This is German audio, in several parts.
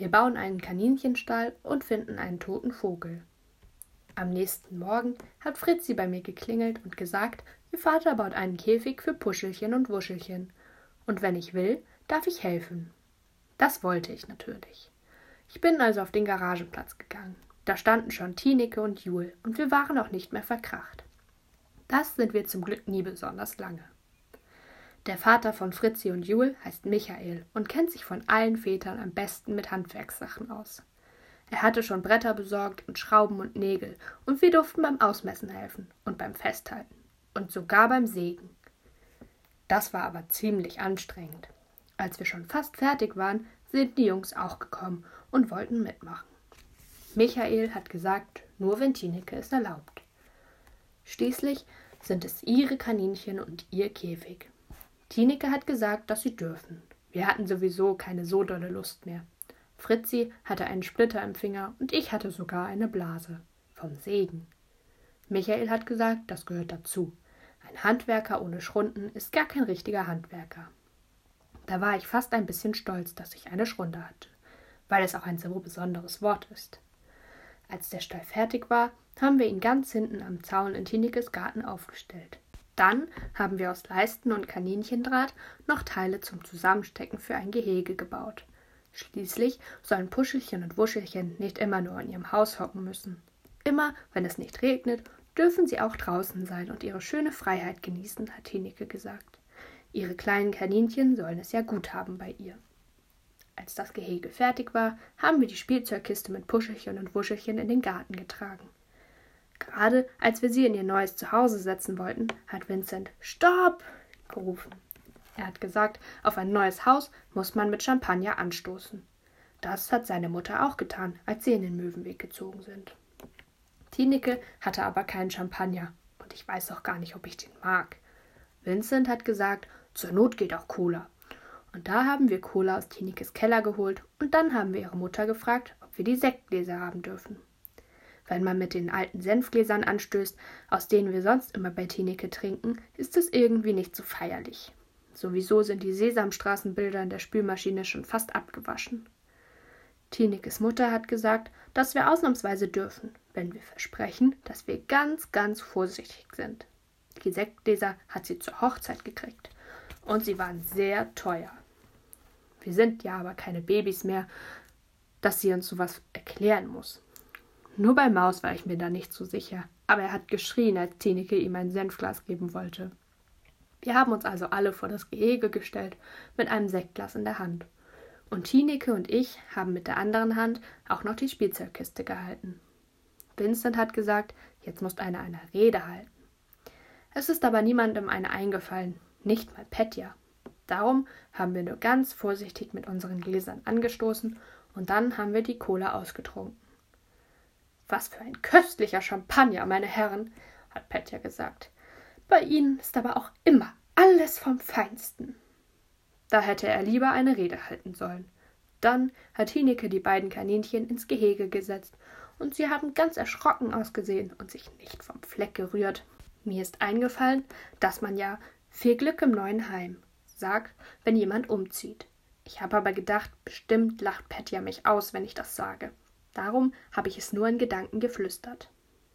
Wir bauen einen Kaninchenstall und finden einen toten Vogel. Am nächsten Morgen hat Fritzi bei mir geklingelt und gesagt, ihr Vater baut einen Käfig für Puschelchen und Wuschelchen. Und wenn ich will, darf ich helfen. Das wollte ich natürlich. Ich bin also auf den Garagenplatz gegangen. Da standen schon Tineke und Jul und wir waren auch nicht mehr verkracht. Das sind wir zum Glück nie besonders lange. Der Vater von Fritzi und Jul heißt Michael und kennt sich von allen Vätern am besten mit Handwerkssachen aus. Er hatte schon Bretter besorgt und Schrauben und Nägel, und wir durften beim Ausmessen helfen und beim Festhalten und sogar beim Sägen. Das war aber ziemlich anstrengend. Als wir schon fast fertig waren, sind die Jungs auch gekommen und wollten mitmachen. Michael hat gesagt, nur wenn Tineke es erlaubt. Schließlich sind es ihre Kaninchen und ihr Käfig. Tineke hat gesagt, dass sie dürfen. Wir hatten sowieso keine so dolle Lust mehr. Fritzi hatte einen Splitter im Finger und ich hatte sogar eine Blase. Vom Segen. Michael hat gesagt, das gehört dazu. Ein Handwerker ohne Schrunden ist gar kein richtiger Handwerker. Da war ich fast ein bisschen stolz, dass ich eine Schrunde hatte, weil es auch ein so besonderes Wort ist. Als der Stall fertig war, haben wir ihn ganz hinten am Zaun in Tinikes Garten aufgestellt. Dann haben wir aus Leisten und Kaninchendraht noch Teile zum Zusammenstecken für ein Gehege gebaut. Schließlich sollen Puschelchen und Wuschelchen nicht immer nur in ihrem Haus hocken müssen. Immer, wenn es nicht regnet, dürfen sie auch draußen sein und ihre schöne Freiheit genießen, hat Tineke gesagt. Ihre kleinen Kaninchen sollen es ja gut haben bei ihr. Als das Gehege fertig war, haben wir die Spielzeugkiste mit Puschelchen und Wuschelchen in den Garten getragen. Gerade als wir sie in ihr neues Zuhause setzen wollten, hat Vincent Stopp gerufen. Er hat gesagt, auf ein neues Haus muss man mit Champagner anstoßen. Das hat seine Mutter auch getan, als sie in den Möwenweg gezogen sind. Tineke hatte aber keinen Champagner, und ich weiß auch gar nicht, ob ich den mag. Vincent hat gesagt, zur Not geht auch Cola. Und da haben wir Cola aus Tinikes Keller geholt, und dann haben wir ihre Mutter gefragt, ob wir die Sektgläser haben dürfen wenn man mit den alten Senfgläsern anstößt, aus denen wir sonst immer bei Tineke trinken, ist es irgendwie nicht so feierlich. Sowieso sind die Sesamstraßenbilder in der Spülmaschine schon fast abgewaschen. Tinekes Mutter hat gesagt, dass wir ausnahmsweise dürfen, wenn wir versprechen, dass wir ganz, ganz vorsichtig sind. Die Sektgläser hat sie zur Hochzeit gekriegt. Und sie waren sehr teuer. Wir sind ja aber keine Babys mehr, dass sie uns sowas erklären muss. Nur bei Maus war ich mir da nicht so sicher, aber er hat geschrien, als Tineke ihm ein Senfglas geben wollte. Wir haben uns also alle vor das Gehege gestellt, mit einem Sektglas in der Hand. Und Tineke und ich haben mit der anderen Hand auch noch die Spielzeugkiste gehalten. Vincent hat gesagt, jetzt muss einer eine Rede halten. Es ist aber niemandem eine eingefallen, nicht mal Petja. Darum haben wir nur ganz vorsichtig mit unseren Gläsern angestoßen und dann haben wir die Cola ausgetrunken. Was für ein köstlicher Champagner, meine Herren, hat Petja gesagt. Bei Ihnen ist aber auch immer alles vom Feinsten. Da hätte er lieber eine Rede halten sollen. Dann hat Hineke die beiden Kaninchen ins Gehege gesetzt, und sie haben ganz erschrocken ausgesehen und sich nicht vom Fleck gerührt. Mir ist eingefallen, dass man ja viel Glück im neuen Heim sagt, wenn jemand umzieht. Ich habe aber gedacht, bestimmt lacht Petja mich aus, wenn ich das sage. Darum habe ich es nur in Gedanken geflüstert.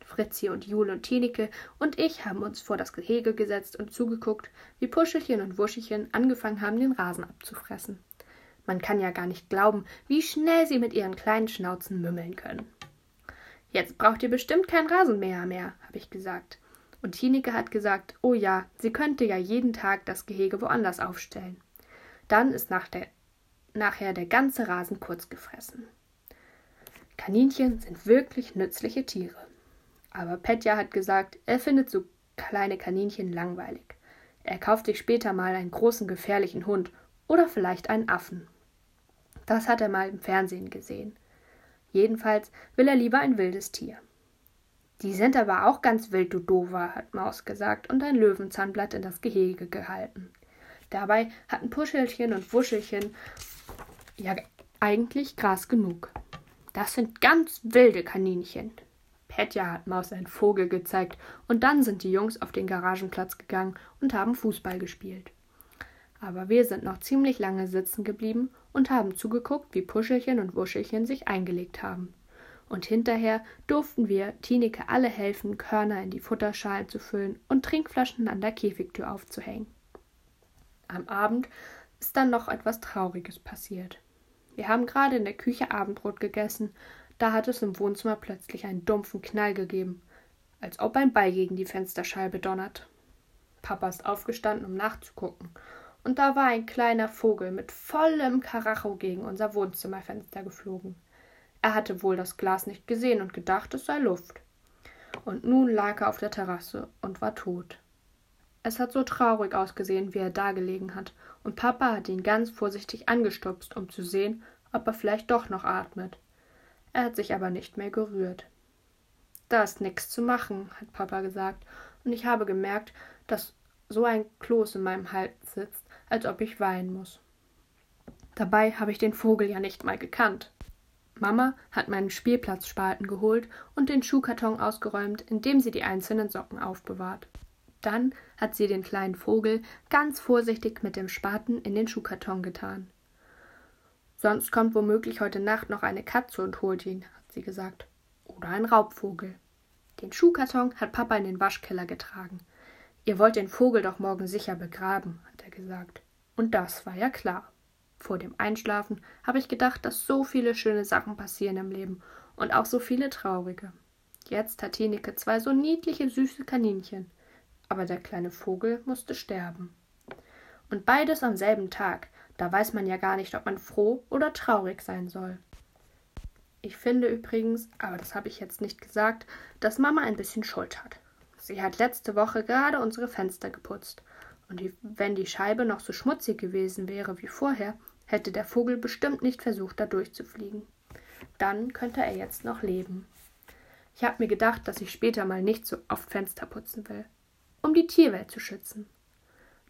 Fritzi und Jul und Tineke und ich haben uns vor das Gehege gesetzt und zugeguckt, wie Puschelchen und Wuschelchen angefangen haben, den Rasen abzufressen. Man kann ja gar nicht glauben, wie schnell sie mit ihren kleinen Schnauzen mümmeln können. Jetzt braucht ihr bestimmt kein Rasenmäher mehr, habe ich gesagt. Und Tineke hat gesagt, oh ja, sie könnte ja jeden Tag das Gehege woanders aufstellen. Dann ist nach der, nachher der ganze Rasen kurz gefressen. Kaninchen sind wirklich nützliche Tiere. Aber Petja hat gesagt, er findet so kleine Kaninchen langweilig. Er kauft sich später mal einen großen gefährlichen Hund oder vielleicht einen Affen. Das hat er mal im Fernsehen gesehen. Jedenfalls will er lieber ein wildes Tier. Die sind aber auch ganz wild, du Dover, hat Maus gesagt und ein Löwenzahnblatt in das Gehege gehalten. Dabei hatten Puschelchen und Wuschelchen ja eigentlich Gras genug. Das sind ganz wilde Kaninchen. Petja hat Maus einen Vogel gezeigt, und dann sind die Jungs auf den Garagenplatz gegangen und haben Fußball gespielt. Aber wir sind noch ziemlich lange sitzen geblieben und haben zugeguckt, wie Puschelchen und Wuschelchen sich eingelegt haben. Und hinterher durften wir Tineke alle helfen, Körner in die Futterschalen zu füllen und Trinkflaschen an der Käfigtür aufzuhängen. Am Abend ist dann noch etwas Trauriges passiert. Wir haben gerade in der Küche Abendbrot gegessen, da hat es im Wohnzimmer plötzlich einen dumpfen Knall gegeben, als ob ein Ball gegen die Fensterscheibe donnert. Papa ist aufgestanden, um nachzugucken, und da war ein kleiner Vogel mit vollem Karacho gegen unser Wohnzimmerfenster geflogen. Er hatte wohl das Glas nicht gesehen und gedacht, es sei Luft. Und nun lag er auf der Terrasse und war tot. Es hat so traurig ausgesehen, wie er dagelegen hat, und Papa hat ihn ganz vorsichtig angestupst, um zu sehen, ob er vielleicht doch noch atmet. Er hat sich aber nicht mehr gerührt. Da ist nichts zu machen, hat Papa gesagt, und ich habe gemerkt, dass so ein Kloß in meinem Hals sitzt, als ob ich weinen muss. Dabei habe ich den Vogel ja nicht mal gekannt. Mama hat meinen Spielplatzspalten geholt und den Schuhkarton ausgeräumt, in dem sie die einzelnen Socken aufbewahrt. Dann hat sie den kleinen Vogel ganz vorsichtig mit dem Spaten in den Schuhkarton getan. Sonst kommt womöglich heute Nacht noch eine Katze und holt ihn, hat sie gesagt. Oder ein Raubvogel. Den Schuhkarton hat Papa in den Waschkeller getragen. Ihr wollt den Vogel doch morgen sicher begraben, hat er gesagt. Und das war ja klar. Vor dem Einschlafen habe ich gedacht, dass so viele schöne Sachen passieren im Leben und auch so viele traurige. Jetzt hat Tineke zwei so niedliche, süße Kaninchen. Aber der kleine Vogel musste sterben. Und beides am selben Tag. Da weiß man ja gar nicht, ob man froh oder traurig sein soll. Ich finde übrigens, aber das habe ich jetzt nicht gesagt, dass Mama ein bisschen Schuld hat. Sie hat letzte Woche gerade unsere Fenster geputzt und die, wenn die Scheibe noch so schmutzig gewesen wäre wie vorher, hätte der Vogel bestimmt nicht versucht, da durchzufliegen. Dann könnte er jetzt noch leben. Ich habe mir gedacht, dass ich später mal nicht so oft Fenster putzen will, um die Tierwelt zu schützen.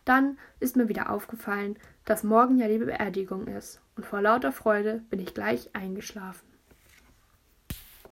Dann ist mir wieder aufgefallen, dass morgen ja die Beerdigung ist, und vor lauter Freude bin ich gleich eingeschlafen.